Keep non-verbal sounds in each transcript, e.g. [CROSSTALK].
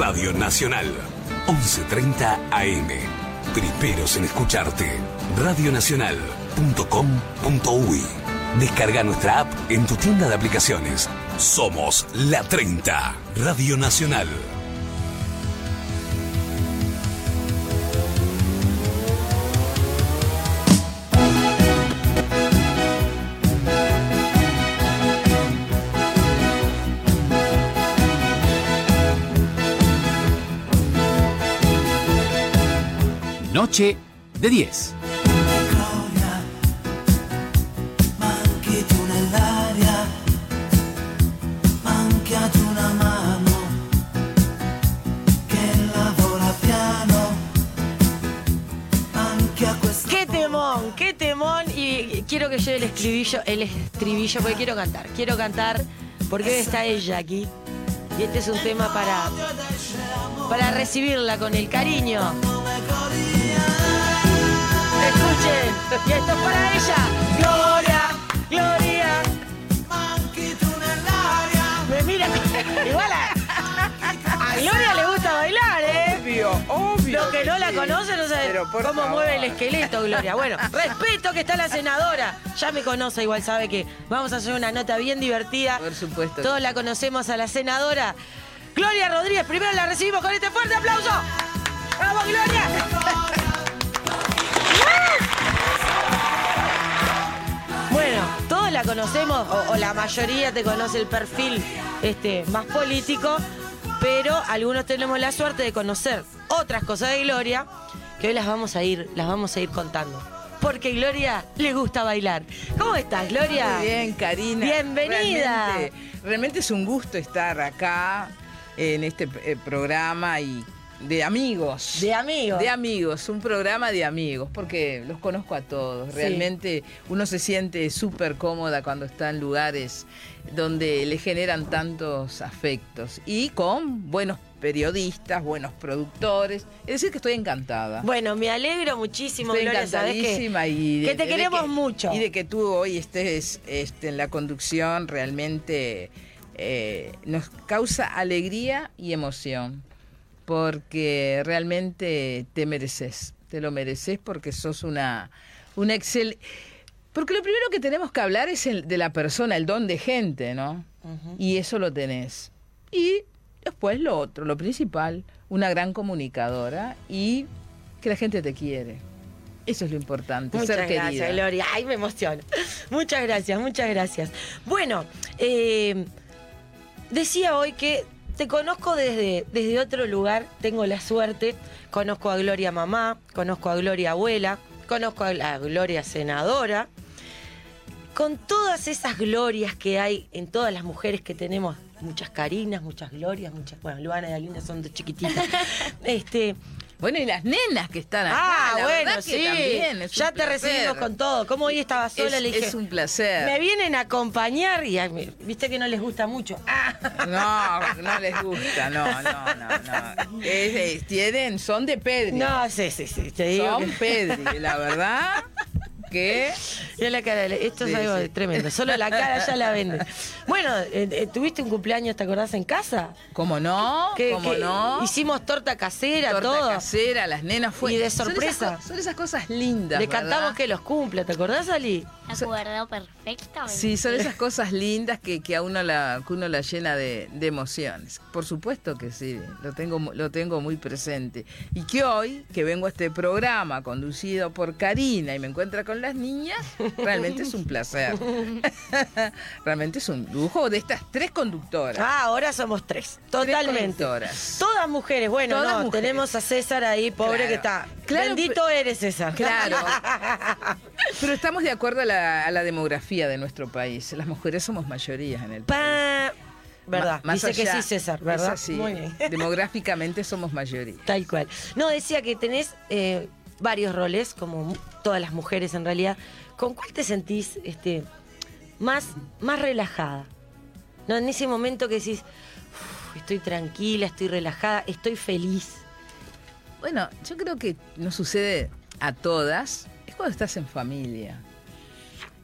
Radio Nacional. 11.30 AM. Primeros en escucharte. Radionacional.com.uy. Descarga nuestra app en tu tienda de aplicaciones. Somos La 30. Radio Nacional. De 10. Manchi tu nell'aria, manca una mano che lavora piano, manca questa ¡Qué temón! ¡Qué temón! Y quiero que lleve el estribillo, el estribillo, porque quiero cantar. Quiero cantar porque está ella aquí. Y este es un tema para, para recibirla con el cariño. Escuchen, y esto es para ella. Gloria, Gloria. Me mira [LAUGHS] igual a, a Gloria le gusta bailar, ¿eh? Obvio, obvio. Lo que no la conoce no sabe Pero por cómo favor. mueve el esqueleto, Gloria. Bueno, [LAUGHS] respeto que está la senadora. Ya me conoce, igual sabe que vamos a hacer una nota bien divertida. Por supuesto. Todos la conocemos a la senadora. Gloria Rodríguez, primero la recibimos con este fuerte aplauso. ¡Vamos, Gloria! Todos la conocemos, o, o la mayoría te conoce el perfil este, más político, pero algunos tenemos la suerte de conocer otras cosas de Gloria que hoy las vamos a ir, las vamos a ir contando. Porque Gloria le gusta bailar. ¿Cómo estás, Gloria? Muy bien, Karina. Bienvenida. Realmente, realmente es un gusto estar acá en este eh, programa y de amigos. De amigos. De amigos, un programa de amigos, porque los conozco a todos. Sí. Realmente uno se siente súper cómoda cuando está en lugares donde le generan tantos afectos y con buenos periodistas, buenos productores. Es decir, que estoy encantada. Bueno, me alegro muchísimo, Estoy Gloria, sabes que, encantadísima y de- que te de queremos que- mucho. Y de que tú hoy estés este, en la conducción realmente eh, nos causa alegría y emoción. Porque realmente te mereces. Te lo mereces porque sos una, una excel. Porque lo primero que tenemos que hablar es el, de la persona, el don de gente, ¿no? Y eso lo tenés. Y después lo otro, lo principal, una gran comunicadora y que la gente te quiere. Eso es lo importante, Muchas ser gracias, querida. Gloria. Ay, me emociono. [LAUGHS] Muchas gracias, muchas gracias. Bueno, eh, decía hoy que te conozco desde, desde otro lugar, tengo la suerte, conozco a Gloria mamá, conozco a Gloria abuela, conozco a Gloria senadora, con todas esas glorias que hay en todas las mujeres que tenemos, muchas Carinas, muchas Glorias, muchas, bueno, Luana y Alina son dos chiquititas. [LAUGHS] este, Bueno, y las nenas que están acá. ah, la bueno, que sí. también es ya te placer. recibimos con todo. Como hoy estaba sola, Es, le dije. es un placer. Me vienen a acompañar y ay, viste que no les gusta mucho. Ah. No, no les gusta, no, no, no, no. Es- es- tienen, son de Pedri. No, sí, sí, sí. Te digo. son que- Pedri, la verdad que Mira la cara, esto es Sí, algo sí. tremendo. Solo la cara ya la venden. Bueno, eh, eh, ¿tuviste un cumpleaños, te acordás, en casa? ¿Cómo no? Que- ¿Cómo no? Hicimos torta casera, Torta todo. casera, las nenas fue. Y de son esas sorpresa. Son esas, cosas lindas. Le ¿verdad? cantamos que los cumple, ¿te acordás, Ali? Acuerdo perfectamente. Sí, son esas cosas lindas que, que a uno la, que uno la llena de, de emociones. Por supuesto que sí, lo tengo, lo tengo muy presente. Y que hoy, que vengo a este programa conducido por Karina y me encuentra con las niñas, [LAUGHS] realmente es un placer. [LAUGHS] realmente es un lujo de estas tres conductoras. Ah, ahora somos tres. Totalmente. conductoras. Todas mujeres. Bueno, Todas no, mujeres. tenemos a César ahí, pobre Claro. que está. Claro, Bendito eres, César. Claro. [LAUGHS] Pero estamos de acuerdo a la, a la demografía de nuestro país. Las mujeres somos mayorías en el país. Pa- ¿Verdad? Más Dice que sí, César, es ¿verdad? así. Muy bien. Demográficamente somos mayoría. Tal cual. No, decía que tenés eh, varios roles, como todas las mujeres en realidad. ¿Con cuál te sentís este, más, más relajada? ¿No? En ese momento que decís, "Uf, estoy tranquila, estoy relajada, estoy feliz. Bueno, yo creo que nos sucede a todas, es cuando estás en familia,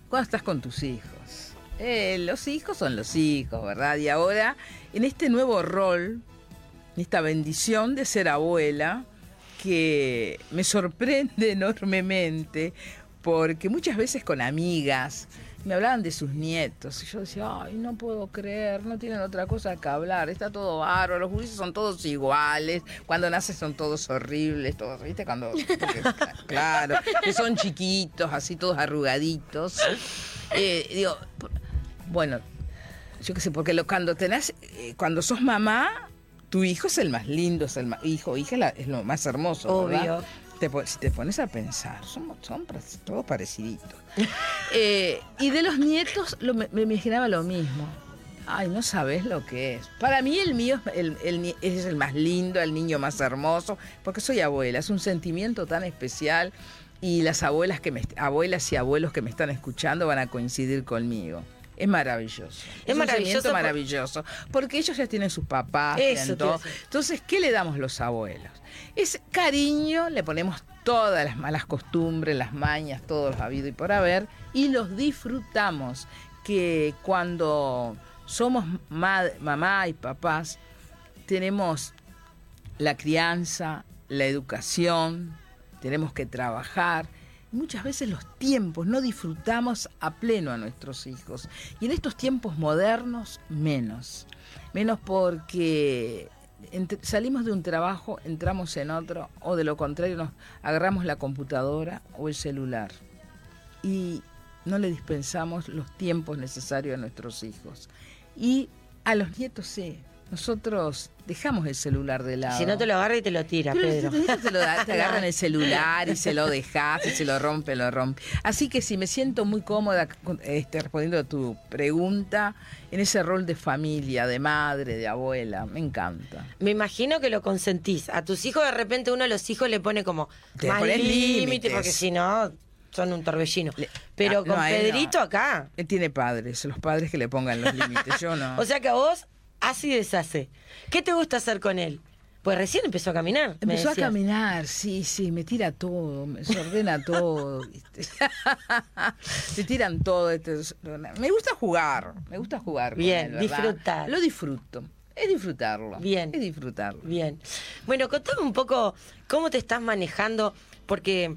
cuando estás con tus hijos. Eh, los hijos son los hijos, ¿verdad? Y ahora, en este nuevo rol esta bendición de ser abuela que me sorprende [LAUGHS] enormemente porque muchas veces con amigas me hablaban de sus nietos y yo decía, ay, no puedo creer, no tienen otra cosa que hablar, está todo bárbaro, los gurises son todos iguales, cuando nacen son todos horribles, todos, ¿viste? Cuando, [LAUGHS] claro, que son chiquitos, así todos arrugaditos. Eh, digo, bueno, yo qué sé, porque lo, cuando tenés, eh, cuando sos mamá, tu hijo es el más lindo, es el más, hijo, hija es, la- es lo más hermoso, ¿verdad? Obvio. Te po- si te pones a pensar, somos, son todos pareciditos. [LAUGHS] Eh, y de los nietos lo- me, me imaginaba lo mismo. Ay, no sabes lo que es. Para mí el mío es el, el es el más lindo, el niño más hermoso, porque soy abuela, es un sentimiento tan especial y las abuelas que me abuelas y abuelos que me están escuchando van a coincidir conmigo. Es maravilloso. Es un maravilloso por- maravilloso, porque ellos ya tienen sus papás, Eso todo. Entonces, ¿qué le damos los abuelos? Es cariño, le ponemos todas las malas costumbres, las mañas, todos los habido y por haber, y los disfrutamos. Que cuando somos ma- mamá y papás, tenemos la crianza, la educación, tenemos que trabajar. Muchas veces los tiempos no disfrutamos a pleno a nuestros hijos. Y en estos tiempos modernos, menos. Menos porque salimos de un trabajo, entramos en otro, o de lo contrario nos agarramos la computadora o el celular. Y no le dispensamos los tiempos necesarios a nuestros hijos. Y a los nietos sí. Nosotros dejamos el celular de lado. Si no te lo agarra y te lo tira, Pero Pedro. si te, te lo da- te [LAUGHS] agarran el celular y se lo dejas y se lo rompe, lo rompe. Así que sí, me siento muy cómoda este, respondiendo a tu pregunta en ese rol de familia, de madre, de abuela. Me encanta. Me imagino que lo consentís. A tus hijos de repente uno de los hijos le pone como pones límite, límites. porque si no son un torbellino. Pero Ah, con no. Pedrito acá. Él tiene padres, los padres que le pongan los límites. Yo no. [LAUGHS] O sea que a vos y deshace. ¿Qué te gusta hacer con él? Pues recién empezó a caminar. me Empezó a caminar, sí, sí, me tira todo, me ordena [LAUGHS] todo. ¿viste? [LAUGHS] Se tiran todo. Me gusta jugar, me gusta jugar. con Bien, disfrutar. Lo disfruto, es disfrutarlo. Bien. Es disfrutarlo. Bien. Bueno, contame un poco cómo te estás manejando, porque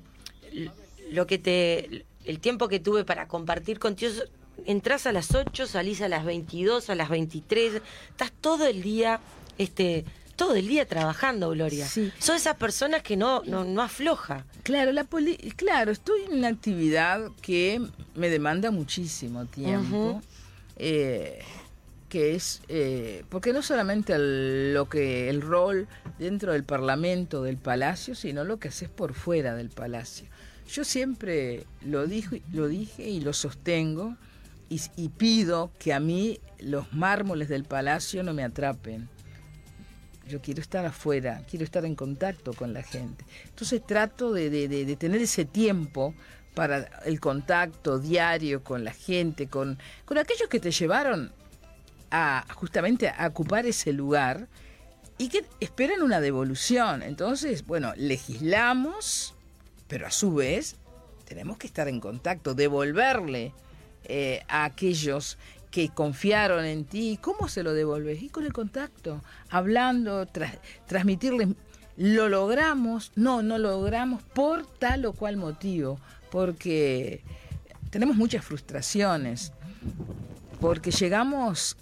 lo que te. El tiempo que tuve para compartir contigo. Entrás a las 8, salís a las 22, a las 23. Estás todo el día. Este, todo el día trabajando, Gloria. Sí. Son esas personas que no, no, no afloja. Claro, la poli- claro, estoy en una actividad que me demanda muchísimo tiempo, eh, que es, eh, porque no solamente el- lo que el rol dentro del Parlamento, del Palacio, sino lo que haces por fuera del Palacio. Yo siempre lo, dijo, lo dije y lo sostengo y, pido que a mí los mármoles del Palacio no me atrapen yo quiero estar afuera, quiero estar en contacto con la gente. Entonces trato de- de tener ese tiempo para el contacto diario con la gente, con, con aquellos que te llevaron a justamente a ocupar ese lugar y que esperan una devolución. Entonces, bueno, legislamos, pero a su vez tenemos que estar en contacto, devolverle eh, a aquellos que confiaron en ti. ¿Cómo se lo devolves? Y con el contacto, hablando, transmitirles. Lo logramos, no, no logramos por tal o cual motivo, porque tenemos muchas frustraciones, porque llegamos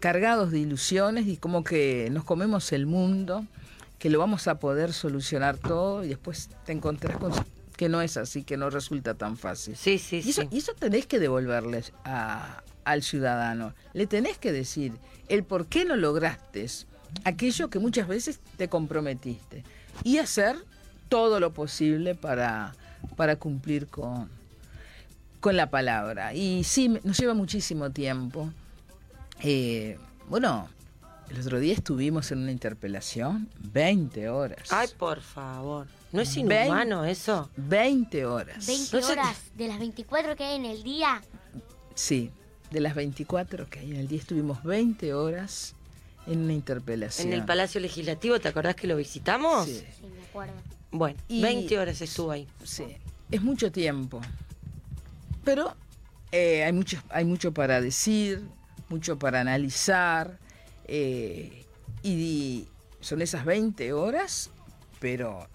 cargados de ilusiones y como que nos comemos el mundo, que lo vamos a poder solucionar todo y después te encontrás con que no es así, que no resulta tan fácil. Sí, sí, Y eso, sí. y eso tenés que devolverles a- al ciudadano. Le tenés que decir el por qué no lograste aquello que muchas veces te comprometiste. Y hacer todo lo posible para, para cumplir con, con la palabra. Y sí, nos lleva muchísimo tiempo. Eh, bueno, el otro día estuvimos en una interpelación 20 horas. Ay, por favor. ¿No es inhumano eso? 20 horas. 20 No sé- horas de las 24 que hay en el día. Sí, de las 24 que hay en el día estuvimos 20 horas en una interpelación. En el Palacio Legislativo, ¿te acordás que lo visitamos? Sí, Sí, me acuerdo. Bueno, Y- 20 horas estuvo ahí. sí. Es mucho tiempo. Pero eh, hay, mucho, hay mucho para decir, mucho para analizar. eh, y, son esas 20 horas, pero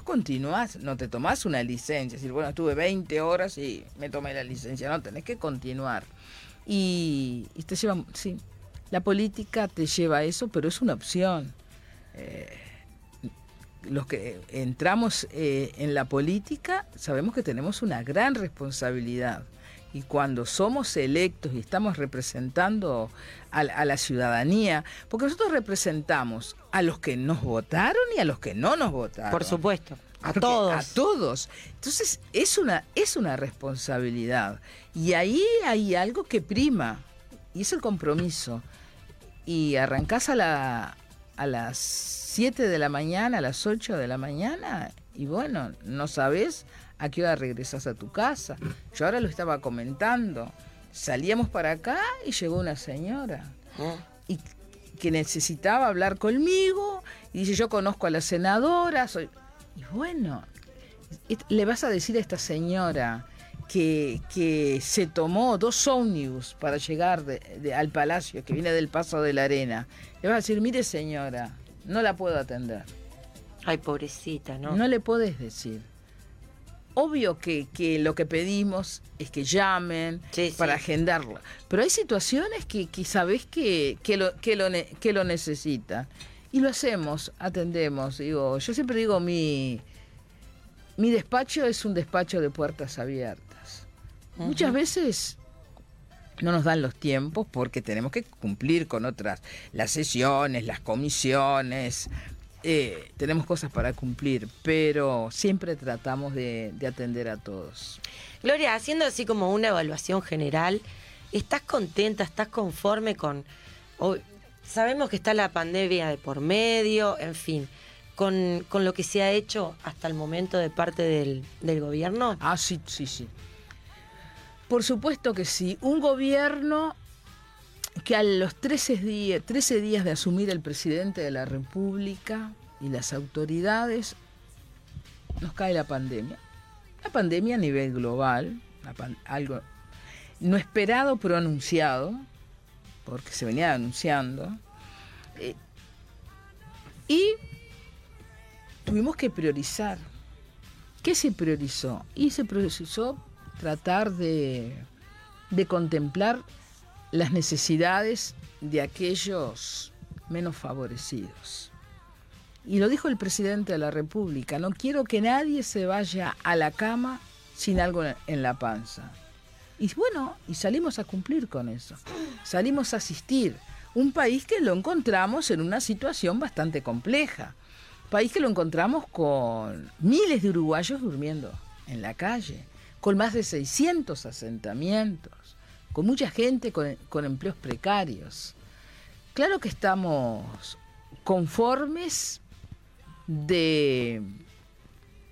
después continúas, no te tomás una licencia, es decir, bueno, estuve 20 horas y me tomé la licencia, no, tenés que continuar. Y, y te lleva, sí, la política te lleva a eso, pero es una opción. Eh, los que entramos eh, en la política sabemos que tenemos una gran responsabilidad. Y cuando somos electos y estamos representando a, la- a la ciudadanía, porque nosotros representamos a los que nos votaron y a los que no nos votaron. Por supuesto. A Porque todos. A todos. Entonces, es una, es una responsabilidad. Y ahí hay algo que prima, y es el compromiso. Y arrancás a, la, a las 7 de la mañana, a las 8 de la mañana, y bueno, no sabes a qué hora regresas a tu casa. Yo ahora lo estaba comentando. Salíamos para acá y llegó una señora y que necesitaba hablar conmigo y dice yo conozco a la senadora soy y bueno le vas a decir a esta señora que, que se tomó dos ómnibus para llegar de- de- al palacio que viene del Paso de la Arena le vas a decir mire señora no la puedo atender Ay, pobrecita, ¿no? no le podés decir. Obvio que, que lo que pedimos es que llamen Sí, sí. para agendarla. Pero hay situaciones que, que sabés que, que, lo, que, lo, que lo necesitan. Y lo hacemos, atendemos. Digo, yo siempre digo, mi, mi despacho es un despacho de puertas abiertas. Muchas veces no nos dan los tiempos porque tenemos que cumplir con otras, las sesiones, las comisiones, eh, tenemos cosas para cumplir, pero siempre tratamos de, de atender a todos. Gloria, haciendo así como una evaluación general, ¿estás contenta, estás conforme con... sabemos que está la pandemia de por medio, en fin, con, con lo que se ha hecho hasta el momento de parte del, del gobierno? Ah, sí, sí, sí. Por supuesto que sí. Un gobierno que a los 13 días, 13 días de asumir el presidente de la República y las autoridades, nos cae la pandemia. La pandemia a nivel global, algo no esperado pero anunciado, porque se venía anunciando. eh, y tuvimos que priorizar. ¿Qué se priorizó? Y se priorizó tratar de, de contemplar las necesidades de aquellos menos favorecidos. Y lo dijo el presidente de la República, no quiero que nadie se vaya a la cama sin algo en la panza. Y bueno, y salimos a cumplir con eso. Salimos a asistir. Un país que lo encontramos en una situación bastante compleja. País que lo encontramos con miles de uruguayos durmiendo en la calle, con más de 600 asentamientos, con mucha gente con, empleos precarios. Claro que estamos conformes de,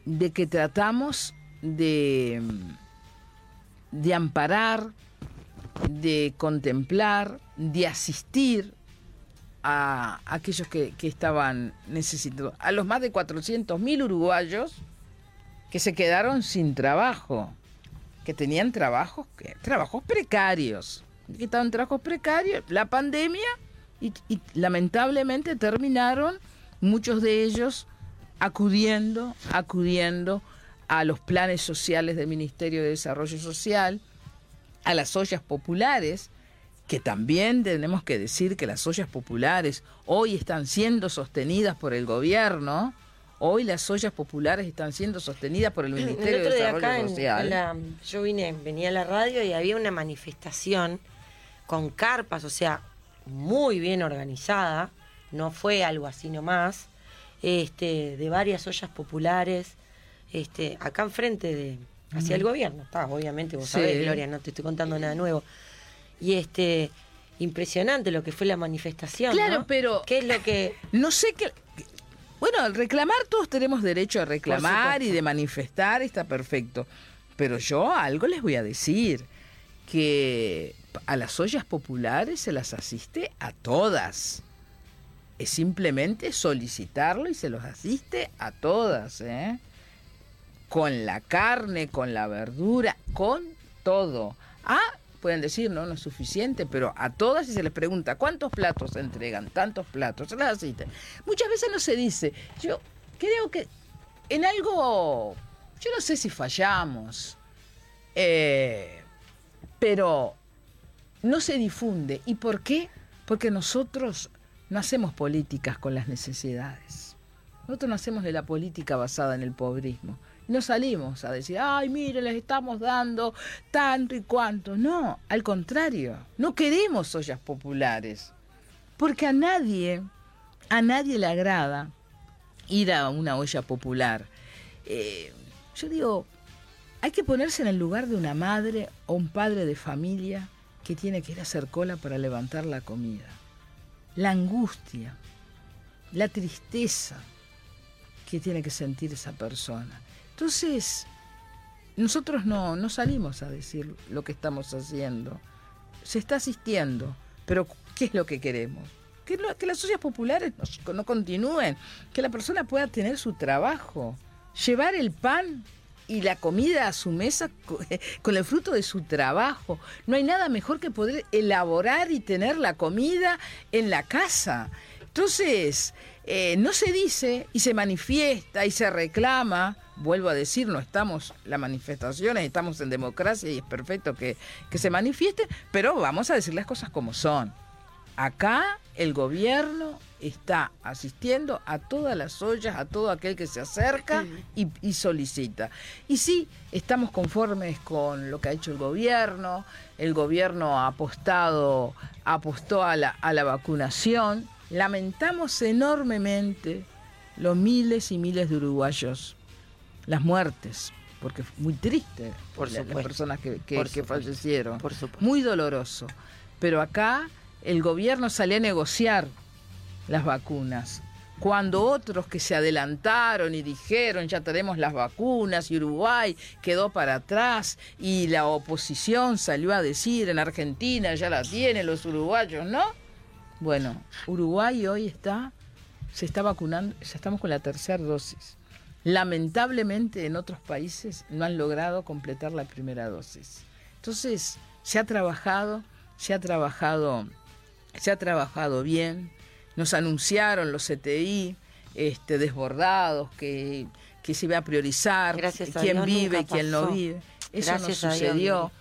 de que tratamos de, de amparar, de contemplar, de asistir a aquellos que, que estaban necesitados, a los más de 400.000 uruguayos que se quedaron sin trabajo, que tenían trabajos, trabajos precarios, que estaban trabajos precarios, la pandemia, y, y lamentablemente terminaron muchos de ellos acudiendo, acudiendo a los planes sociales del Ministerio de Desarrollo Social, a las ollas populares, que también tenemos que decir que las ollas populares hoy están siendo sostenidas por el gobierno, hoy las ollas populares están siendo sostenidas por el Ministerio el otro de Desarrollo acá, Social. en la- yo vine, venía a la radio y había una manifestación con carpas, o sea, muy bien organizada, no fue algo así nomás, este, de varias ollas populares, este, acá enfrente de, hacia el gobierno, está, obviamente, vos Sí. sabés, Gloria, no te estoy contando nada nuevo. Y este, impresionante lo que fue la manifestación. Claro, ¿no? pero- ¿Qué es lo que No sé qué. Bueno, al reclamar todos tenemos derecho a reclamar y de manifestar, está perfecto. Pero yo algo les voy a decir, que a las ollas populares se las asiste a todas. Es simplemente solicitarlo y se los asiste a todas, ¿eh? Con la carne, con la verdura, con todo. Ah, pueden decir, no, no es suficiente, pero a todas si se les pregunta, ¿cuántos platos se entregan? Tantos platos, se las asisten. Muchas veces no se dice. Yo creo que en algo, yo no sé si fallamos, eh, pero no se difunde. ¿Y por qué? Porque nosotros no hacemos políticas con las necesidades. Nosotros no hacemos de la política basada en el pobrismo. No salimos a decir, ay, mire, les estamos dando tanto y cuanto. No, al contrario, no queremos ollas populares. Porque a nadie, a nadie le agrada ir a una olla popular. Eh, yo digo, hay que ponerse en el lugar de una madre o un padre de familia que tiene que ir a hacer cola para levantar la comida. La angustia, la tristeza que tiene que sentir esa persona. Entonces, nosotros no, no salimos a decir lo que estamos haciendo. Se está asistiendo, pero ¿qué es lo que queremos? Que, las ollas populares no, no continúen, que la persona pueda tener su trabajo, llevar el pan y la comida a su mesa co- [LAUGHS] con el fruto de su trabajo. No hay nada mejor que poder elaborar y tener la comida en la casa. Entonces, eh, no se dice y se manifiesta y se reclama, vuelvo a decir, no estamos, las manifestaciones, estamos en democracia y es perfecto que, que se manifieste, pero vamos a decir las cosas como son. Acá el gobierno está asistiendo a todas las ollas, a todo aquel que se acerca y, y solicita. Y sí, estamos conformes con lo que ha hecho el gobierno. El gobierno ha apostado, apostó a la, a la vacunación. Lamentamos enormemente los miles y miles de uruguayos, las muertes, porque es muy triste Por la- las personas que, que- Por que fallecieron. Por supuesto. Muy doloroso. Pero acá el gobierno salió a negociar las vacunas. Cuando otros que se adelantaron y dijeron ya tenemos las vacunas y Uruguay quedó para atrás y la oposición salió a decir en Argentina ya la tienen los uruguayos, ¿no? Bueno, Uruguay hoy está, se está vacunando, ya estamos con la tercera dosis. Lamentablemente en otros países no han logrado completar la primera dosis. Entonces, se ha trabajado, se ha trabajado, se ha trabajado bien. Nos anunciaron los CTI este, desbordados que, que se iba a priorizar Gracias a quién Dios vive quién no vive. Eso Gracias no Dios, sucedió.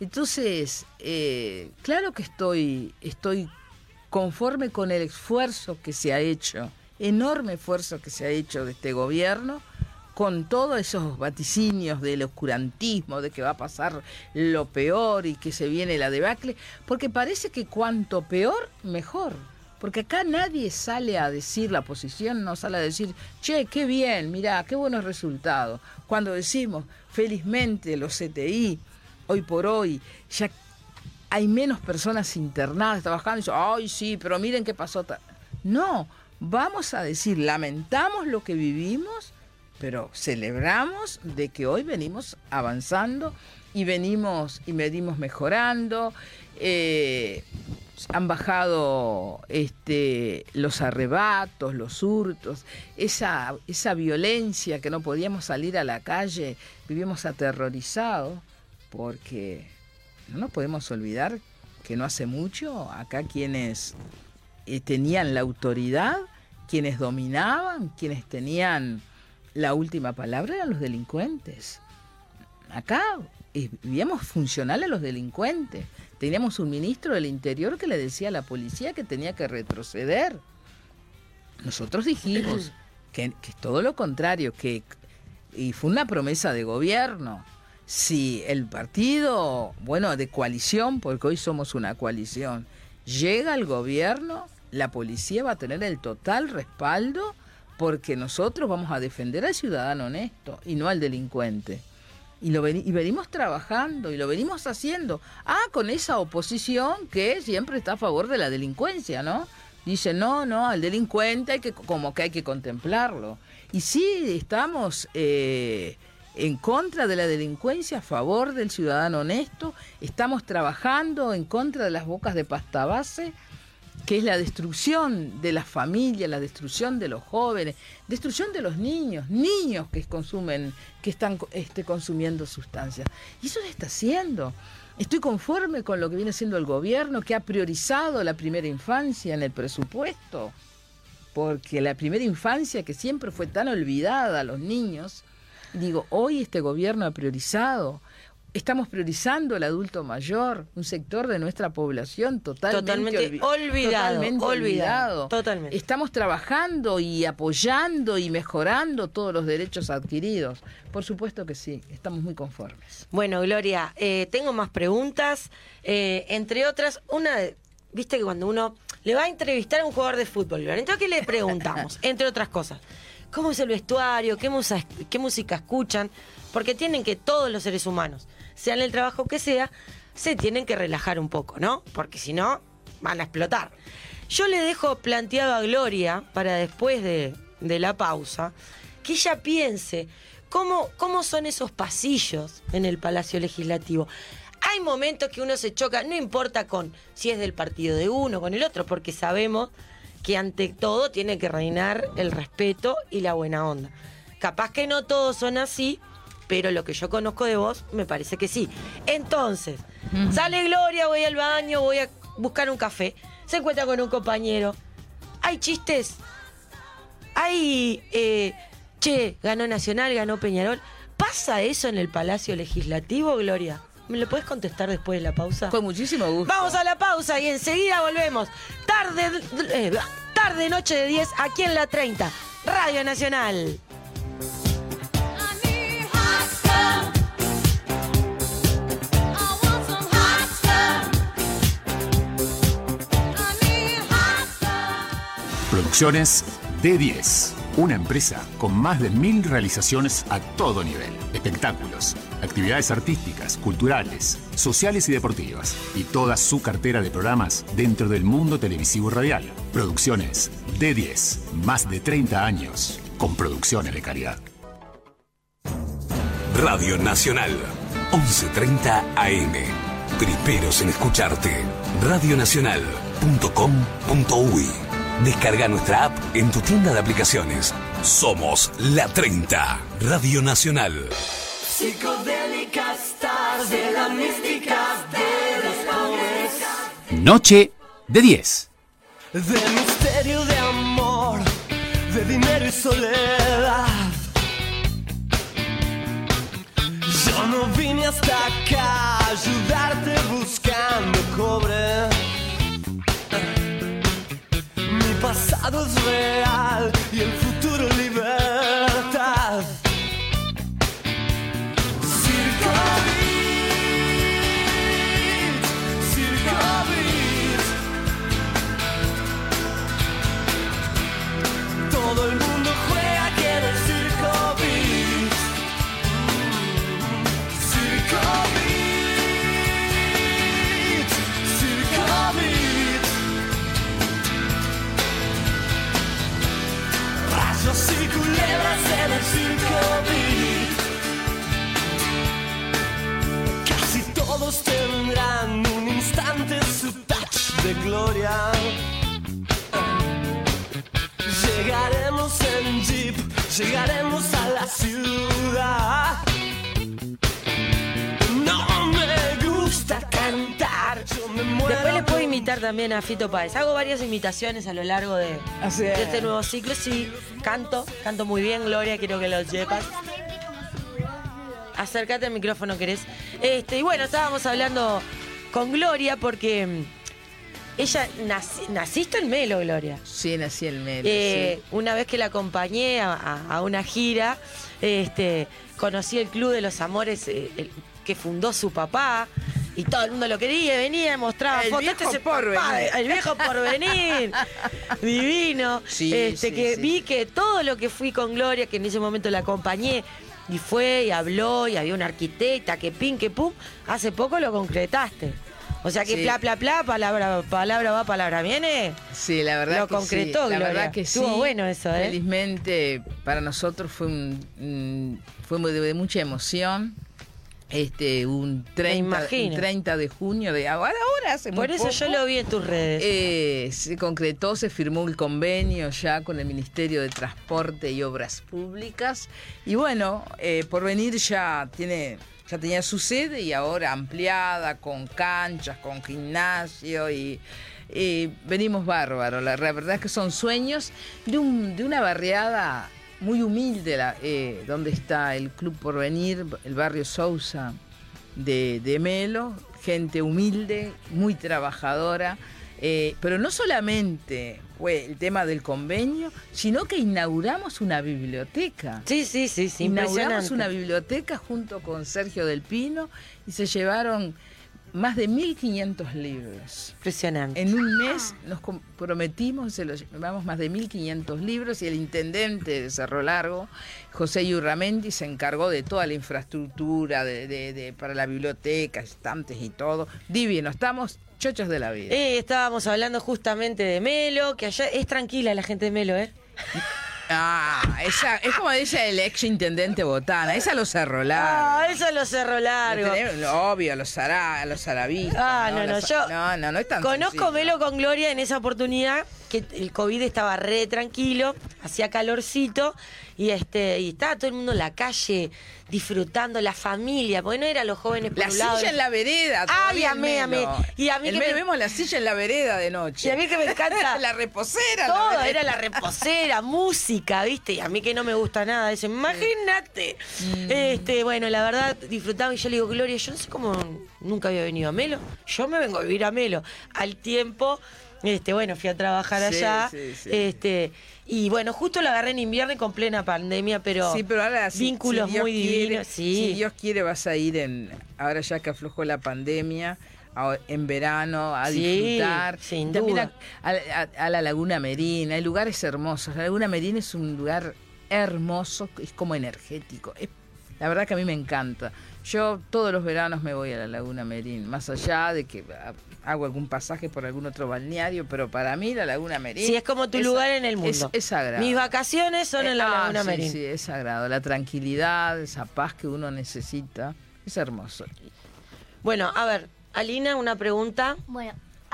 Entonces, eh, claro que estoy, estoy conforme con el esfuerzo que se ha hecho, enorme esfuerzo que se ha hecho de este gobierno, con todos esos vaticinios del oscurantismo, de que va a pasar lo peor y que se viene la debacle, porque parece que cuanto peor, mejor. Porque acá nadie sale a decir, la oposición no sale a decir, che, qué bien, mirá, qué buenos resultados. Cuando decimos, felizmente los CTI, hoy por hoy, ya hay menos personas internadas trabajando y dicen, ay, sí, pero miren qué pasó. ta-". No, vamos a decir, lamentamos lo que vivimos, pero celebramos de que hoy venimos avanzando y venimos y venimos mejorando. eh, han bajado este, los arrebatos, los hurtos, esa, esa violencia que no podíamos salir a la calle, vivimos aterrorizados, porque no nos podemos olvidar que no hace mucho acá quienes eh, tenían la autoridad, quienes dominaban, quienes tenían la última palabra eran los delincuentes. Acá eh, vivíamos funcional a los delincuentes. Teníamos un ministro del Interior que le decía a la policía que tenía que retroceder. Nosotros dijimos [CLEARS THROAT] que, que es todo lo contrario, que y fue una promesa de gobierno. Si el partido, bueno, de coalición, porque hoy somos una coalición, llega al gobierno, la policía va a tener el total respaldo porque nosotros vamos a defender al ciudadano honesto y no al delincuente. Y, lo y venimos trabajando y lo venimos haciendo. Ah, con esa oposición que siempre está a favor de la delincuencia, ¿no? Dice, no, no, al delincuente hay que, como que hay que contemplarlo. Y sí, estamos eh, en contra de la delincuencia, a favor del ciudadano honesto, estamos trabajando en contra de las bocas de pasta base, que es la destrucción de las familias, la destrucción de los jóvenes, destrucción de los niños, niños que consumen, que están este, consumiendo sustancias. Y eso se está haciendo. Estoy conforme con lo que viene siendo el gobierno, que ha priorizado la primera infancia en el presupuesto, porque la primera infancia que siempre fue tan olvidada a los niños, digo, hoy este gobierno ha priorizado. Estamos priorizando el adulto mayor, un sector de nuestra población totalmente, Totalmente olvi- olvidado, totalmente olvidado, totalmente. Estamos trabajando y apoyando y mejorando todos los derechos adquiridos. Por supuesto que sí, estamos muy conformes. Bueno, Gloria, eh, tengo más preguntas. eh, entre otras, una. Viste que cuando uno le va a entrevistar a un jugador de fútbol, Gloria, entonces, ¿qué le preguntamos? [LAUGHS] entre otras cosas. ¿Cómo es el vestuario? ¿Qué, musa- ¿Qué música escuchan? Porque tienen que todos los seres humanos, sean el trabajo que sea, se tienen que relajar un poco, ¿no? Porque si no, van a explotar. Yo le dejo planteado a Gloria, para después de, de la pausa, que ella piense cómo, cómo son esos pasillos en el Palacio Legislativo. Hay momentos que uno se choca, no importa con si es del partido de uno, con el otro, porque sabemos que ante todo tiene que reinar el respeto y la buena onda. Capaz que no todos son así, pero lo que yo conozco de vos me parece que sí. Entonces, sale Gloria, voy al baño, voy a buscar un café, se encuentra con un compañero. Hay chistes, hay, eh, che, ganó Nacional, ganó Peñarol. ¿Pasa eso en el Palacio Legislativo, Gloria? ¿Me lo puedes contestar después de la pausa? Con muchísimo gusto. Vamos a la pausa y enseguida volvemos. Tarde, eh, tarde, noche de 10, aquí en la 30, Radio Nacional. Producciones D10. Una empresa con más de mil realizaciones a todo nivel. Espectáculos, actividades artísticas, culturales, sociales y deportivas. Y toda su cartera de programas dentro del mundo televisivo radial. Producciones D10. Más de 30 años con producciones de calidad. Radio Nacional, 11.30 AM. Primeros en escucharte. Radionacional.com.uy. Descarga nuestra app en tu tienda de aplicaciones. Somos La 30, Radio Nacional. Psicodélicas tarde, la mística de los pobres. Noche de 10. De misterio de amor, de dinero y soledad. Yo no vine hasta acá a ayudarte buscando cobre. Mi pasado es real y el futuro libertad. De gloria. Llegaremos en jeep, llegaremos a la ciudad. No me gusta cantar, yo me muero. Después les puedo imitar también a Fito Páez. Hago varias imitaciones a lo largo de, Así es. de este nuevo ciclo. Sí, canto, canto muy bien, Gloria, quiero que lo sepas. Acércate al micrófono, querés. Este, y bueno, estábamos hablando con Gloria porque mm, ella naci- naciste en Melo, Gloria. Sí, nací en medio. Eh, sí. Una vez que la acompañé a, una gira, este, conocí el Club de los Amores eh, el- que fundó su papá. Y todo el mundo lo quería, venía, mostraba El fotos. viejo es porvenir. papá, El viejo por venir. [LAUGHS] Divino. Sí, este, sí, que vi que todo lo que fui con Gloria, que en ese momento la acompañé, y fue y habló, y había una arquitecta, que pin, que pum, hace poco lo concretaste. O sea que Sí. bla, bla, bla, palabra, palabra va, palabra viene. Sí, la verdad Lo que concretó, sí. La Gloria. verdad que sí. Estuvo bueno eso, ¿eh? Felizmente para nosotros fue un, fue de, mucha emoción este un 30, imagino. un 30 de junio de ahora, ahora hace Por muy eso yo lo vi en tus redes. eh, se concretó, se firmó el convenio ya con el Ministerio de Transporte y Obras Públicas. Y bueno, eh, por venir ya tiene, tenía su sede y ahora ampliada, con canchas, con gimnasio y. venimos bárbaro, la, verdad es que son sueños de, un, de una barriada muy humilde, eh, donde está el Club Porvenir, el barrio Sousa, de Melo, gente humilde, muy trabajadora, eh, pero no solamente fue el tema del convenio, sino que inauguramos una biblioteca. sí, sí, sí, sí, inauguramos una biblioteca junto con Sergio del Pino y se llevaron más de 1.500 libros. Impresionante. En un mes nos comprometimos, se los llevamos más de 1.500 libros y el intendente de Cerro Largo, José Yurramendi, se encargó de toda la infraestructura de, de- de- para la biblioteca, estantes y todo. Divino, estamos chochos de la vida. Eh, estábamos hablando justamente de Melo, que allá es tranquila la gente de Melo, ¿eh? Ah, esa, es como dice el ex intendente Botana, esa lo Cerro Largo. Ah, eso lo cerro largo. Lo tenemos- lo obvio, los ara, los aravistas. Ah, no, no, yo No, no, no es tan conozco sencillo. Melo con Gloria en esa oportunidad que el COVID estaba re tranquilo, hacía calorcito y este y estaba todo el mundo en la calle disfrutando la familia, porque no eran los jóvenes La silla en la vereda. Ay, amé, amé. Y a mí El que me- vemos la silla en la vereda de noche. Y a mí que me encanta [LAUGHS] la reposera. todo, la era la reposera, música, ¿viste? Y a mí que no me gusta nada eso, imagínate. Mm. Este, bueno, la verdad disfrutaba y yo le digo, Gloria, yo no sé cómo nunca había venido a Melo. Yo me vengo a vivir a Melo. Al tiempo, este, bueno, fui a trabajar Sí, allá. sí, sí. Este, y bueno, justo lo agarré en invierno y con plena pandemia, pero, Sí, pero ahora vínculos si muy quiere- divinos. Sí. Si Dios quiere vas a ir en ahora ya que aflojó la pandemia, en verano a Sí, disfrutar. sin También duda. A, a- a la Laguna Merina, hay lugares hermosos. La Laguna Merina es un lugar hermoso, es como energético. Es- la verdad que a mí me encanta. Yo todos los veranos me voy a la Laguna Merín, más allá de que ah, hago algún pasaje por algún otro balneario, pero para mí la Laguna Merín Sí, es como tu lugar en el mundo. Es, es sagrado. Mis vacaciones son en la Eh, ah, Laguna sí, Merín. Sí, es sagrado. La tranquilidad, esa paz que uno necesita, es hermoso. Bueno, a ver, Alina, una pregunta. Bueno,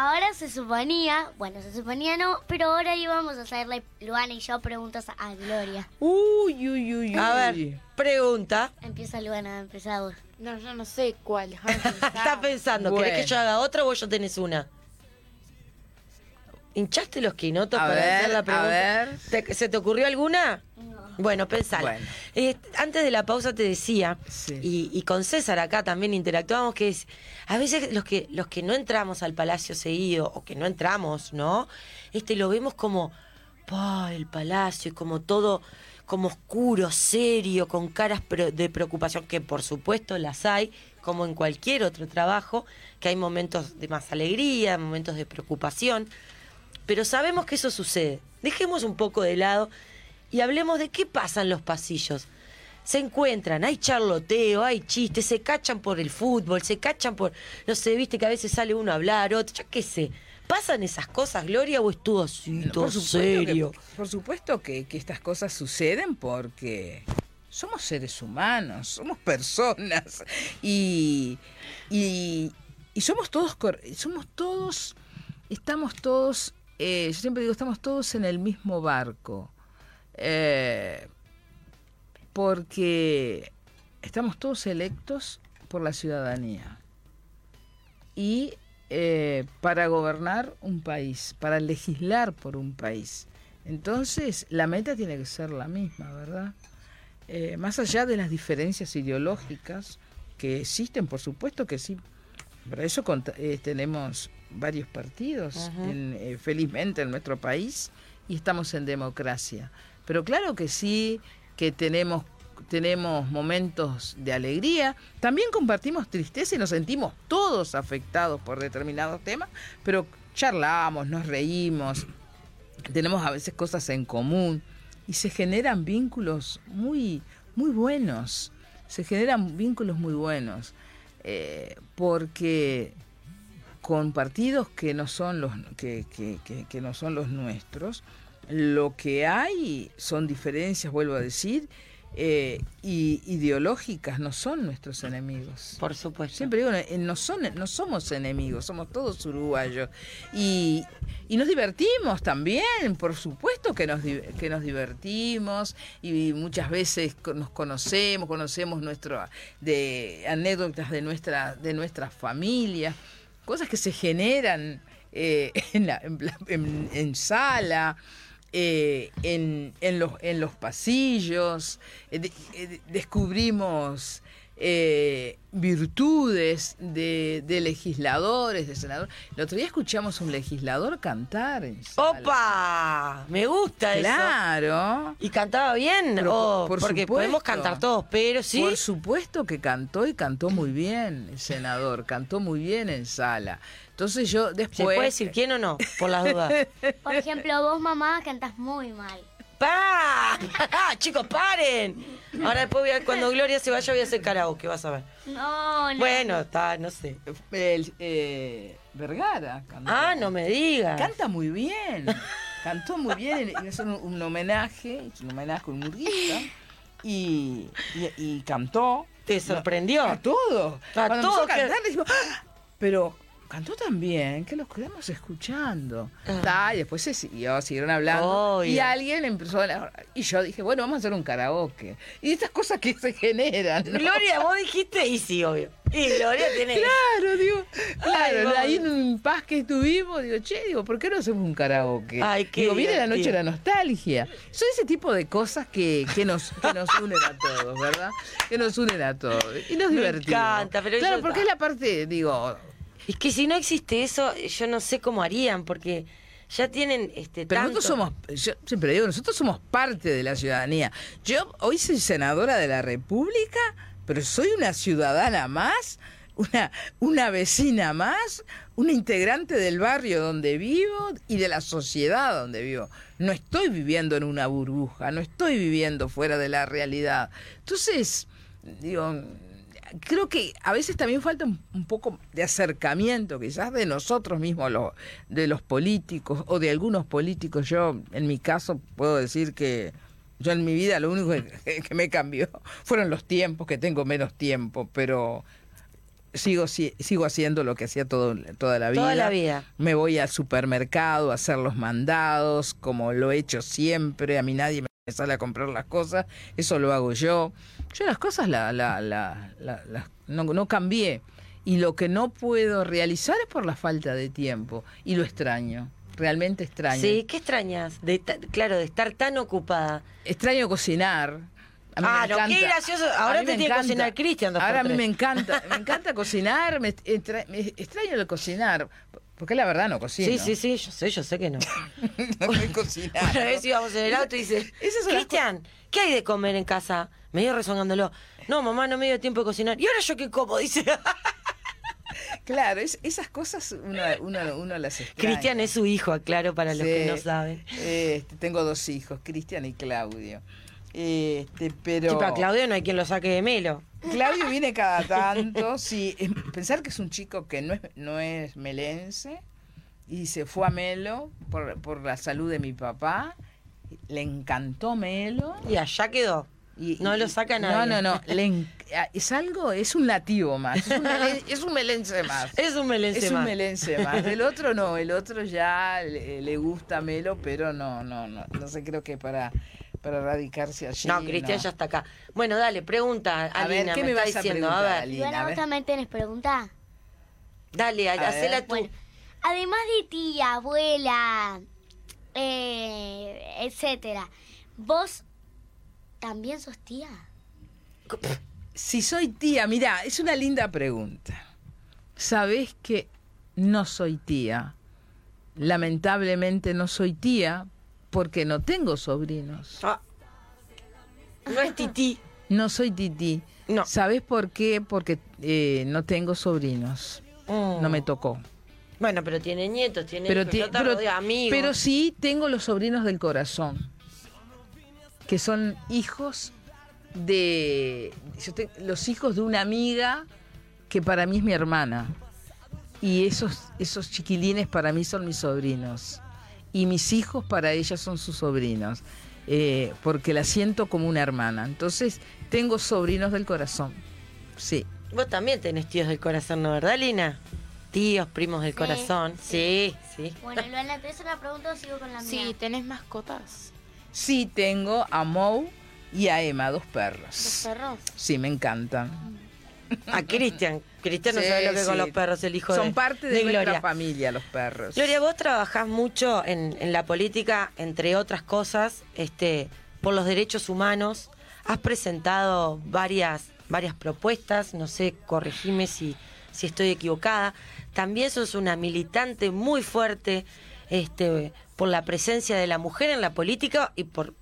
ahora se suponía, bueno, se suponía no, pero ahora íbamos a hacerle, Luana y yo, preguntas a Gloria. Uy, uy, uy, uy. A ver, pregunta. Empieza Luana, empieza vos. No, yo no sé cuál. [LAUGHS] Estás pensando, ¿querés Bueno. que yo haga otra o vos ya tenés una? ¿Hinchaste los quinotos A para ver, hacer la a pregunta? ver. ¿Te- ¿Se te ocurrió alguna? Bueno. Bueno. Eh, antes de la pausa te decía, Sí. y, y con César acá también interactuamos, que es, a veces los que, los que no entramos al palacio seguido, o que no entramos, ¿no? Este lo vemos como, el palacio, y como todo, como oscuro, serio, con caras de preocupación, que por supuesto las hay, como en cualquier otro trabajo, que hay momentos de más alegría, momentos de preocupación pero sabemos que eso sucede. Dejemos un poco de lado y hablemos de qué pasa en los pasillos. Se encuentran, hay charloteo, hay chistes, se cachan por el fútbol, se cachan por, no sé, viste que a veces sale uno a hablar, otro, yo qué sé. ¿Pasan esas cosas, Gloria, o es todo así, todo por supuesto serio? Que, por supuesto que, que estas cosas suceden porque somos seres humanos, somos personas y, y, y somos todos, somos todos, estamos todos, eh, yo siempre digo, estamos todos en el mismo barco. Eh, porque estamos todos electos por la ciudadanía y eh, para gobernar un país, para legislar por un país. Entonces, la meta tiene que ser la misma, ¿verdad? Eh, más allá de las diferencias ideológicas que existen, por supuesto que sí. Para eso eh, tenemos varios partidos, en, felizmente, en nuestro país, y estamos en democracia. Pero claro que sí, que tenemos tenemos momentos de alegría, también compartimos tristeza y nos sentimos todos afectados por determinados temas, pero charlamos, nos reímos, tenemos a veces cosas en común y se generan vínculos muy, muy buenos, se generan vínculos muy buenos, eh, porque con partidos que no son los que, que- que- que no son los nuestros, lo que hay son diferencias, vuelvo a decir, eh, y ideológicas no son nuestros enemigos. Por supuesto. Siempre digo, eh, no, son, no somos enemigos, somos todos uruguayos. Y, y nos divertimos también, por supuesto que nos, que nos divertimos y muchas veces nos conocemos, conocemos nuestro, de anécdotas de, nuestra, de nuestras familias, cosas que se generan eh, [LAUGHS] en, la- en la- en- en sala. Eh, en, en los, en los pasillos, eh, de- eh, descubrimos eh, virtudes de, de legisladores, de senadores. El otro día escuchamos un legislador cantar. en sala. ¡Opa! Me gusta eso. Claro. ¿Y cantaba bien? Oh, por porque supuesto. podemos cantar todos, pero sí. Por supuesto que cantó y cantó muy bien el senador, cantó muy bien en sala. Entonces yo ¿Se después... puede decir quién o no? Por las dudas. [LAUGHS] Por ejemplo, vos, mamá, cantás muy mal. ¡Pa! [LAUGHS] Chicos, paren. Ahora después voy a- cuando Gloria se vaya voy a hacer karaoke, vas a ver. No, no. Bueno, está, no sé. El, eh, Vergara cantó. Ah, no me digas. Canta muy bien. Cantó muy bien. Es un, un homenaje, es un homenaje a un murguista. Y, y, y cantó. ¿Te sorprendió? A todos. A Cuando a que- cantar, dijimos, "Ah". pero cantó tan bien que los quedamos escuchando. Ah. Y después se siguió, siguieron hablando. Obvio. Y alguien empezó a Y yo dije, bueno, vamos a hacer un karaoke. Y estas cosas que se generan. ¿no? Gloria, vos dijiste, y sí, obvio. Y Gloria tiene. [LAUGHS] Claro, digo, claro, ahí en un paz que estuvimos, digo, che, digo, ¿por qué no hacemos un karaoke? Ay, qué digo, viene la noche de la nostalgia. Son ese tipo de cosas que, que nos, que nos unen a todos, ¿verdad? Que nos unen a todos. Y nos Me divertimos. encanta, pero Claro, yo- porque es la parte, digo, Es que si no existe eso, yo no sé cómo harían, porque ya tienen este pero tanto- nosotros somos, yo siempre digo, nosotros somos parte de la ciudadanía. Yo hoy soy senadora de la República, pero soy una ciudadana más, una, una vecina más, una integrante del barrio donde vivo y de la sociedad donde vivo. No estoy viviendo en una burbuja, no estoy viviendo fuera de la realidad. Entonces, digo, creo que a veces también falta un, un poco de acercamiento, quizás de nosotros mismos, lo- de los políticos o de algunos políticos. Yo, en mi caso, puedo decir que yo en mi vida lo único que, [LAUGHS] que me cambió fueron los tiempos, que tengo menos tiempo, pero sigo, si- sigo haciendo lo que hacía todo, toda la vida. Toda la vida. Me voy al supermercado a hacer los mandados, como lo he hecho siempre. A mí nadie me sale a comprar las cosas, eso lo hago yo. Yo las cosas la, la, la, la- no, no cambié. Y lo que no puedo realizar es por la falta de tiempo. Y lo extraño. Realmente extraño. Sí, ¿qué extrañas? De claro, de estar tan ocupada. Extraño cocinar. A mí Ah, me no, encanta. qué gracioso. Ahora te tiene que cocinar Cristian Ahora a mí me encanta. Me [LAUGHS] encanta cocinar. Me, extra- me extraño el cocinar. Porque la verdad no cocino. Sí, sí, sí, yo sé, yo sé que no. [LAUGHS] no sé cocinar. Una vez íbamos en el auto y dice, [LAUGHS] Cristian, ¿qué hay de comer en casa? Me dio resonándolo. No, mamá, no me dio tiempo de cocinar. ¿Y ahora yo qué como? [LAUGHS] Dice. Claro, es- esas cosas uno, uno, uno las extraña. Cristian es su hijo, aclaro para los Sí. que no saben. Este, tengo dos hijos, Cristian y Claudio. Este, pero Sí, pero a Claudio no hay quien lo saque de Melo. Claudio viene cada [LAUGHS] tanto, sí. es- pensar que es un chico que no es, no es melense y se fue a Melo por, por la salud de mi papá. Le encantó Melo. Y allá quedó. Y, No y- lo saca No, nadie. no, no. le en- es algo, es un nativo más. Es un, melen- [LAUGHS] es un melense más. Es un melense Es un más. melense más. El otro no, el otro ya le, le gusta Melo, pero no, no, no. No sé, creo que para, para radicarse allí. No, Cristian ya está acá. Bueno, dale, pregunta, A ver, Alina, ¿qué me, vas a diciendo. A preguntar, ver, Ali? Y ahora a vos ver. también tenés pregunta. dale, A hacela ver. tú. Bueno, además de tía, abuela, eh, etcétera, ¿vos también sos tía? Si soy tía, mira, es una linda pregunta. Sabés que no soy tía. Lamentablemente no soy tía porque no tengo sobrinos. Ah. No es tití. [LAUGHS] No soy tití. No. ¿Sabés por qué? Porque eh, no tengo sobrinos. Mm. No me tocó. Bueno, pero tiene nietos, tiene Pero, hijos, pero- amigos. pero sí tengo los sobrinos del corazón, que son hijos de yo te- los hijos de una amiga que para mí es mi hermana. Y esos, esos chiquilines para mí son mis sobrinos. Y mis hijos para ella son sus sobrinos. eh, porque la siento como una hermana. Entonces, tengo sobrinos del corazón. Sí. Vos también tenés tíos del corazón, ¿no, verdad, Lina? Tíos, primos del Sí, corazón. Sí, sí. Bueno, Luana, ¿te haces la pregunta o sigo con la mía? Sí, tenés mascotas. Sí, tengo a Mou y a Emma, dos ¿Los perros. perros? Sí, me encantan. A Cristian. Cristian no Sí, sabe lo que sí. con los perros, el hijo Son de parte de, nuestra Gloria. familia, los perros. Gloria, vos trabajás mucho en, en la política, entre otras cosas, este, por los derechos humanos. Has presentado varias, varias propuestas, no sé, corregime si, si estoy equivocada. También sos una militante muy fuerte este, por la presencia de la mujer en la política y por,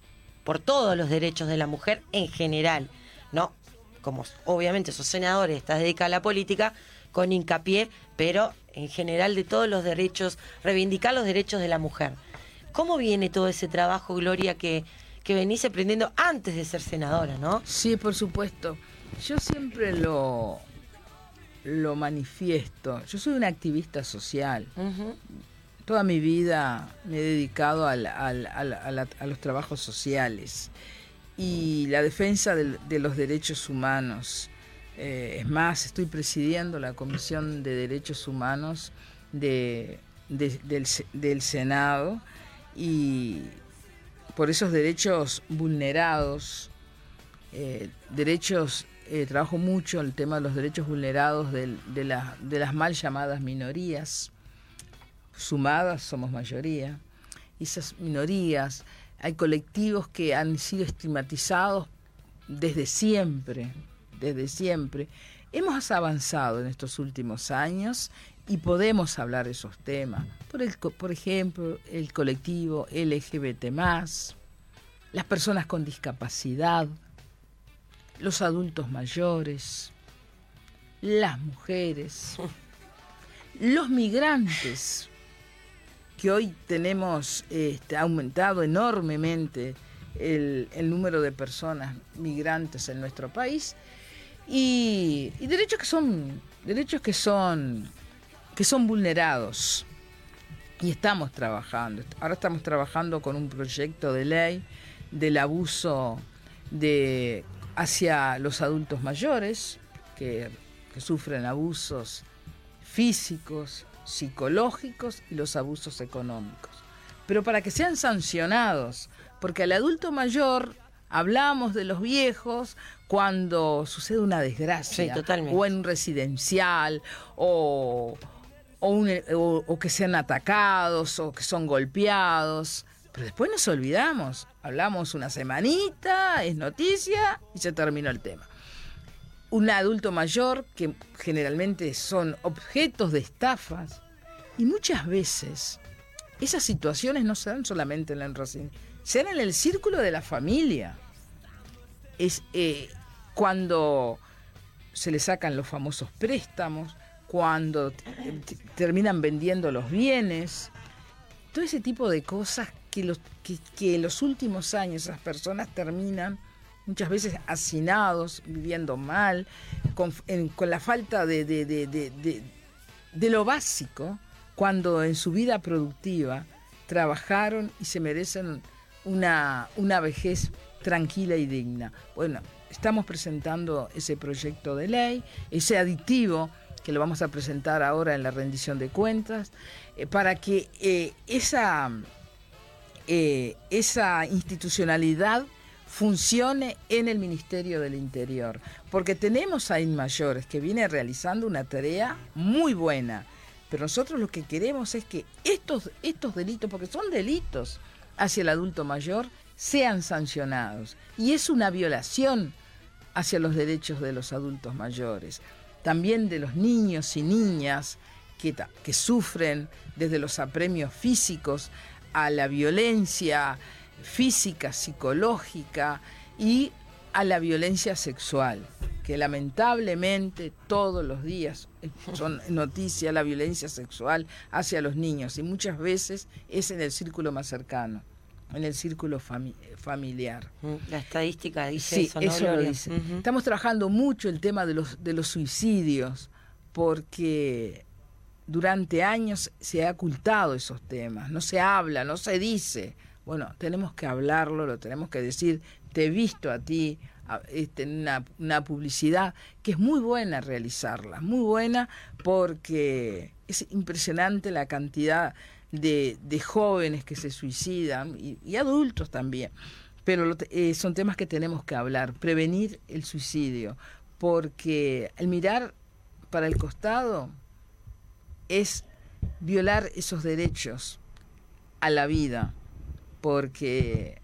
por todos los derechos de la mujer en general, ¿no? Como obviamente sos senador y estás dedicada a la política, con hincapié, pero en general de todos los derechos, reivindicar los derechos de la mujer. ¿Cómo viene todo ese trabajo, Gloria, que, que venís aprendiendo antes de ser senadora, no? Sí, por supuesto. Yo siempre lo, lo manifiesto. Yo soy una activista social. Toda mi vida me he dedicado al- al- al- a, la- a los trabajos sociales y la defensa de los derechos humanos. Eh, es más, estoy presidiendo la Comisión de Derechos Humanos de- de- del, Se- del Senado y por esos derechos vulnerados, eh, derechos, eh, trabajo mucho el tema de los derechos vulnerados de, de las mal llamadas minorías sumadas somos mayoría. Y esas minorías, hay colectivos que han sido estigmatizados desde siempre, desde siempre. Hemos avanzado en estos últimos años y podemos hablar de esos temas. Por, el, co- por ejemplo, el colectivo LGBT, las personas con discapacidad, los adultos mayores, las mujeres, [LAUGHS] los migrantes, que hoy tenemos este, aumentado enormemente el, número de personas migrantes en nuestro país. Y, derechos que son derechos que son que son vulnerados. Y estamos trabajando. Ahora estamos trabajando con un proyecto de ley del abuso hacia los adultos mayores que sufren abusos físicos, psicológicos y los abusos económicos. Pero para que sean sancionados, porque al adulto mayor hablamos de los viejos cuando sucede una desgracia, Sí, o en un residencial, o, o, un- o- o que sean atacados, o que son golpeados. Pero después nos olvidamos, hablamos una semanita, es noticia y se terminó el tema un adulto mayor que generalmente son objetos de estafas y muchas veces esas situaciones no se dan solamente en la residencia, se dan en el círculo de la familia. Es eh, cuando se le sacan los famosos préstamos, cuando terminan vendiendo los bienes, todo ese tipo de cosas que, los, que, que en los últimos años esas personas terminan muchas veces hacinados, viviendo mal, con, la falta de- de- de- de lo básico, cuando en su vida productiva trabajaron y se merecen una, una vejez tranquila y digna. Bueno, estamos presentando ese proyecto de ley, ese aditivo que lo vamos a presentar ahora en la rendición de cuentas, eh, para que eh, esa, eh, esa institucionalidad funcione en el Ministerio del Interior, porque tenemos a mayores que viene realizando una tarea muy buena, pero nosotros lo que queremos es que estos, estos delitos, porque son delitos hacia el adulto mayor, sean sancionados. Y es una violación hacia los derechos de los adultos mayores, también de los niños y niñas que, que sufren desde los apremios físicos a la violencia física, psicológica y a la violencia sexual, que lamentablemente todos los días son noticias la violencia sexual hacia los niños y muchas veces es en el círculo más cercano, en el círculo fami- familiar. Mm, La estadística dice Sí, eso. Estamos trabajando mucho el tema de los, de los suicidios, porque durante años se ha ocultado esos temas, no se habla, no se dice. Bueno, tenemos que hablarlo, lo tenemos que decir. Te he visto a ti a- este, una, publicidad que es muy buena realizarla, muy buena porque es impresionante la cantidad de, jóvenes que se suicidan y, adultos también. Pero eh, son temas que tenemos que hablar, prevenir el suicidio, porque el mirar para el costado es violar esos derechos a la vida, porque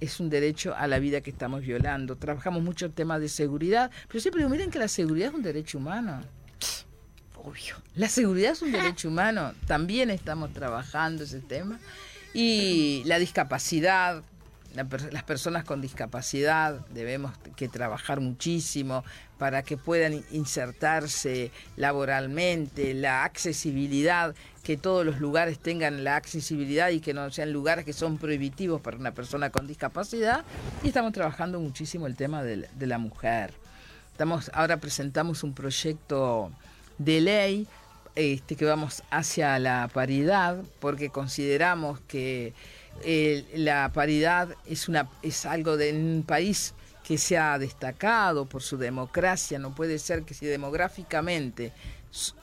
es un derecho a la vida que estamos violando. Trabajamos mucho el tema de seguridad, pero siempre digo, miren que la seguridad es un derecho humano. Obvio. La seguridad es un [LAUGHS] derecho humano, también estamos trabajando ese tema. Y la discapacidad, las personas con discapacidad debemos que trabajar muchísimo para que puedan in- insertarse laboralmente, la accesibilidad, que todos los lugares tengan la accesibilidad y que no sean lugares que son prohibitivos para una persona con discapacidad. Y estamos trabajando muchísimo el tema de la mujer. Estamos, ahora presentamos un proyecto de ley este, que vamos hacia la paridad, porque consideramos que la paridad es, una, es algo de un país que se ha destacado por su democracia. No puede ser que si demográficamente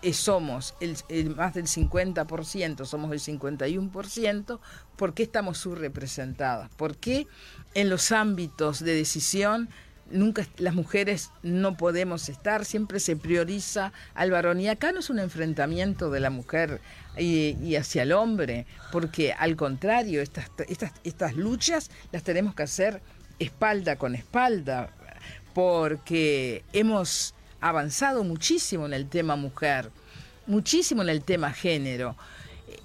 eh, somos el, más del 50%, somos el 51%, ¿por qué estamos subrepresentadas? ¿Por qué en los ámbitos de decisión nunca las mujeres no podemos estar, siempre se prioriza al varón. Y acá no es un enfrentamiento de la mujer y, y hacia el hombre, porque al contrario, estas, estas, estas luchas las tenemos que hacer espalda con espalda, porque hemos avanzado muchísimo en el tema mujer, muchísimo en el tema género.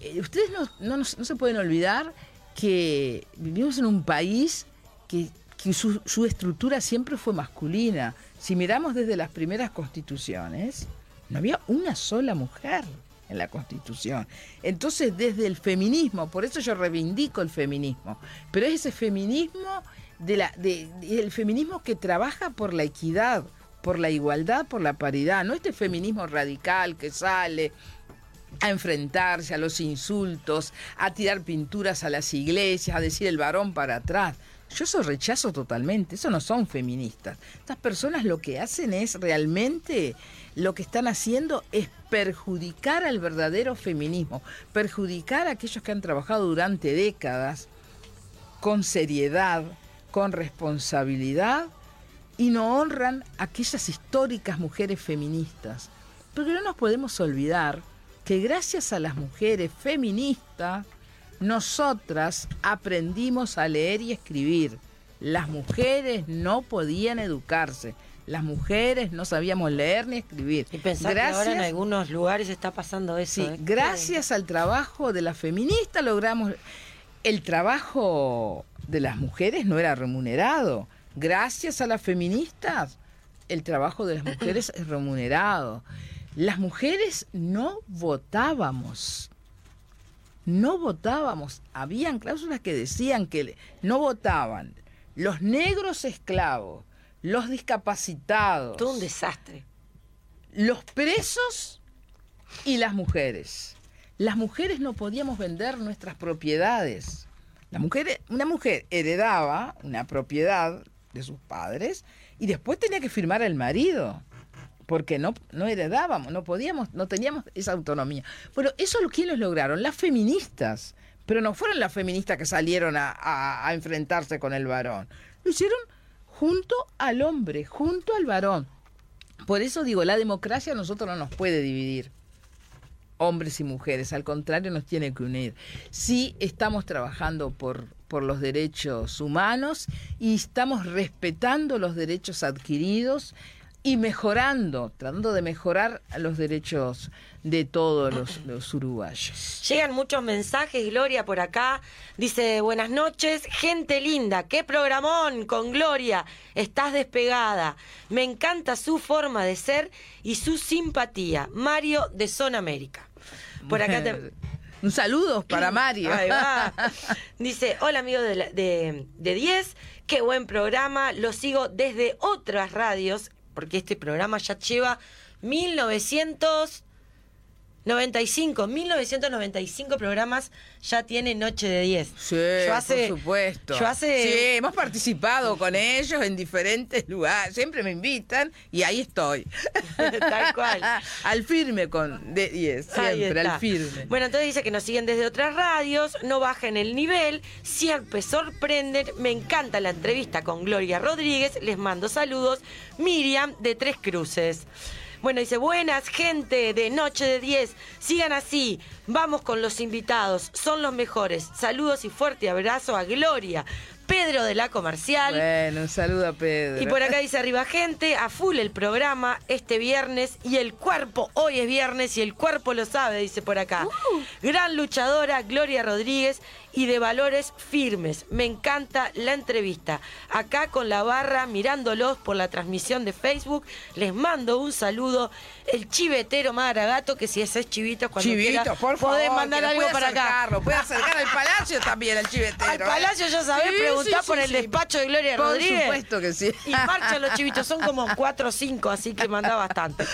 Eh, Ustedes no, no, no se pueden olvidar que vivimos en un país que, que su, su estructura siempre fue masculina. Si miramos desde las primeras constituciones, no había una sola mujer en la constitución. Entonces, desde el feminismo, por eso yo reivindico el feminismo, pero es ese feminismo de la, de- feminismo que trabaja por la equidad, por la igualdad, por la paridad, no este feminismo radical que sale a enfrentarse a los insultos, a tirar pinturas a las iglesias, a decir el varón para atrás. Yo eso rechazo totalmente, eso no son feministas. Estas personas lo que hacen es realmente, lo que están haciendo es perjudicar al verdadero feminismo, perjudicar a aquellos que han trabajado durante décadas con seriedad, con responsabilidad y no honran a aquellas históricas mujeres feministas. Porque no nos podemos olvidar que gracias a las mujeres feministas, nosotras aprendimos a leer y escribir. Las mujeres no podían educarse. Las mujeres no sabíamos leer ni escribir. Y pensar que ahora en algunos lugares está pasando eso. Sí, ¿eh? gracias al trabajo de la feminista logramos el trabajo de las mujeres no era remunerado. Gracias a las feministas el trabajo de las mujeres es remunerado. Las mujeres no votábamos. No votábamos. Habían cláusulas que decían que no votaban los negros esclavos, los discapacitados, Todo un desastre. los presos y las mujeres. Las mujeres no podíamos vender nuestras propiedades. Una mujer heredaba una propiedad de sus padres y después tenía que firmar el marido. Porque no, no heredábamos, no podíamos, no teníamos esa autonomía. Bueno, eso lo quiénes lograron, las feministas. Pero no fueron las feministas que salieron a, a- a enfrentarse con el varón. Lo hicieron junto al hombre, junto al varón. Por eso digo, la democracia a nosotros no nos puede dividir hombres y mujeres, al contrario nos tiene que unir. Sí estamos trabajando por, por los derechos humanos y estamos respetando los derechos adquiridos y mejorando, tratando de mejorar los derechos de todos los, los uruguayos. Llegan muchos mensajes, Gloria, por acá. Dice, buenas noches, gente linda, qué programón con Gloria, estás despegada. Me encanta su forma de ser y su simpatía. Mario de Zona América. Por acá te... [LAUGHS] Un saludo para Mario. [LAUGHS] Ahí va. [LAUGHS] Dice, hola amigo de, la- de, de 10, qué buen programa, lo sigo desde otras radios, porque este programa ya lleva 1900... 95, 1995 programas ya tiene Noche de 10. Sí, Yo hace- por supuesto. Yo hace... Sí, hemos participado con ellos en diferentes lugares. Siempre me invitan y ahí estoy. [LAUGHS] Tal cual. [LAUGHS] al firme con de 10, Ahí siempre, al firme. Bueno, entonces dice que nos siguen desde otras radios, no bajen el nivel, siempre sorprenden. Me encanta la entrevista con Gloria Rodríguez, les mando saludos. Miriam de Tres Cruces. Bueno, dice, buenas gente de Noche de 10, sigan así, vamos con los invitados, son los mejores. Saludos y fuerte abrazo a Gloria. Pedro de la Comercial. Bueno, un saludo a Pedro. Y por acá dice arriba gente, a full el programa este viernes y el cuerpo, hoy es viernes y el cuerpo lo sabe, dice por acá. Gran luchadora, Gloria Rodríguez y de valores firmes. Me encanta la entrevista. Acá con la barra, mirándolos por la transmisión de Facebook, les mando un saludo. El chivetero Madragato, que si ese es chivito, cuando Chivito, quiera, por favor. podés mandar algo puede para acá. Puede acercar al palacio también, al chivetero. Al ¿eh? Palacio ya sabés, Sí, preguntá sí, por el despacho de Gloria Por Rodríguez. supuesto que sí. Y marchan los chivitos, son como cuatro o cinco, así que manda [LAUGHS] bastante.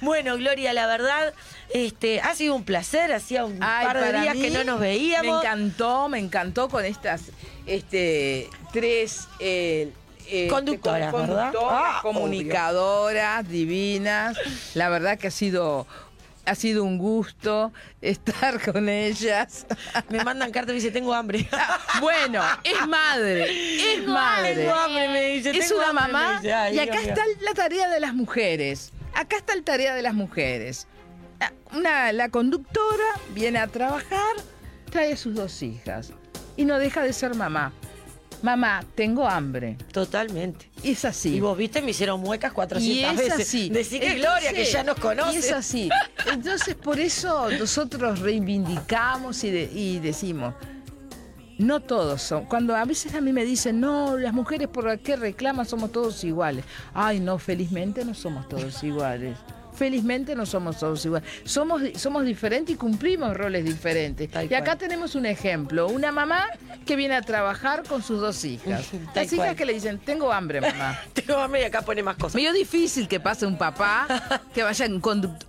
Bueno, Gloria, la verdad, este, ha sido un placer, hacía un Ay, par de días mí que no nos veíamos. Me encantó, me encantó con estas este, tres eh, eh, Conductoras, con- ¿verdad? conductoras, Ah, comunicadoras, divinas. La verdad que ha sido, ha sido un gusto [LAUGHS] estar con ellas. Me mandan cartas y me dice, tengo hambre. [LAUGHS] Bueno, es madre, es madre. Tengo hambre, me dice. es tengo una hambre, me mamá dice. Ay, y acá Dios está la tarea de las mujeres. Acá está la tarea de las mujeres. Ah, Una, la conductora viene a trabajar, trae a sus dos hijas y no deja de ser mamá. Mamá, tengo hambre. Totalmente. Es así. Y vos viste, me hicieron muecas 400 Y es veces. así. Decí que Entonces, Gloria, que ya nos conoce. Y es así. Entonces, por eso nosotros reivindicamos y, de- y decimos, no todos son. Cuando a veces a mí me dicen, no, las mujeres por qué reclaman somos todos iguales. Ay, no, felizmente no somos todos iguales. Felizmente no somos todos iguales. Somos, somos diferentes y cumplimos roles diferentes. Tal y acá cual. tenemos un ejemplo, una mamá que viene a trabajar con sus dos hijas. Tal Las hijas cual. que le dicen, tengo hambre, mamá. [LAUGHS] Tengo hambre y acá pone más cosas. Medio difícil que pase un papá que vaya en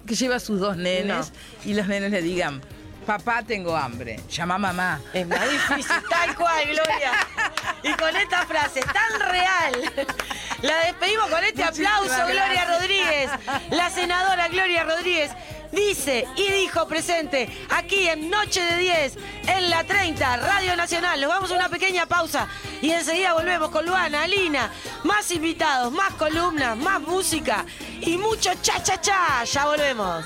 que lleva a sus dos nenes y los nenes le digan, papá tengo hambre, llama a mamá. Es más difícil, [LAUGHS] tal cual, Gloria. Y con esta frase tan real, la despedimos con este Muchísimas aplauso, Gloria. Rodríguez. La senadora Gloria Rodríguez dice y dijo presente aquí en Noche de 10, en la 30, Radio Nacional. Nos vamos a una pequeña pausa y enseguida volvemos con Luana, Alina, más invitados, más columnas, más música y mucho cha cha cha. Ya volvemos.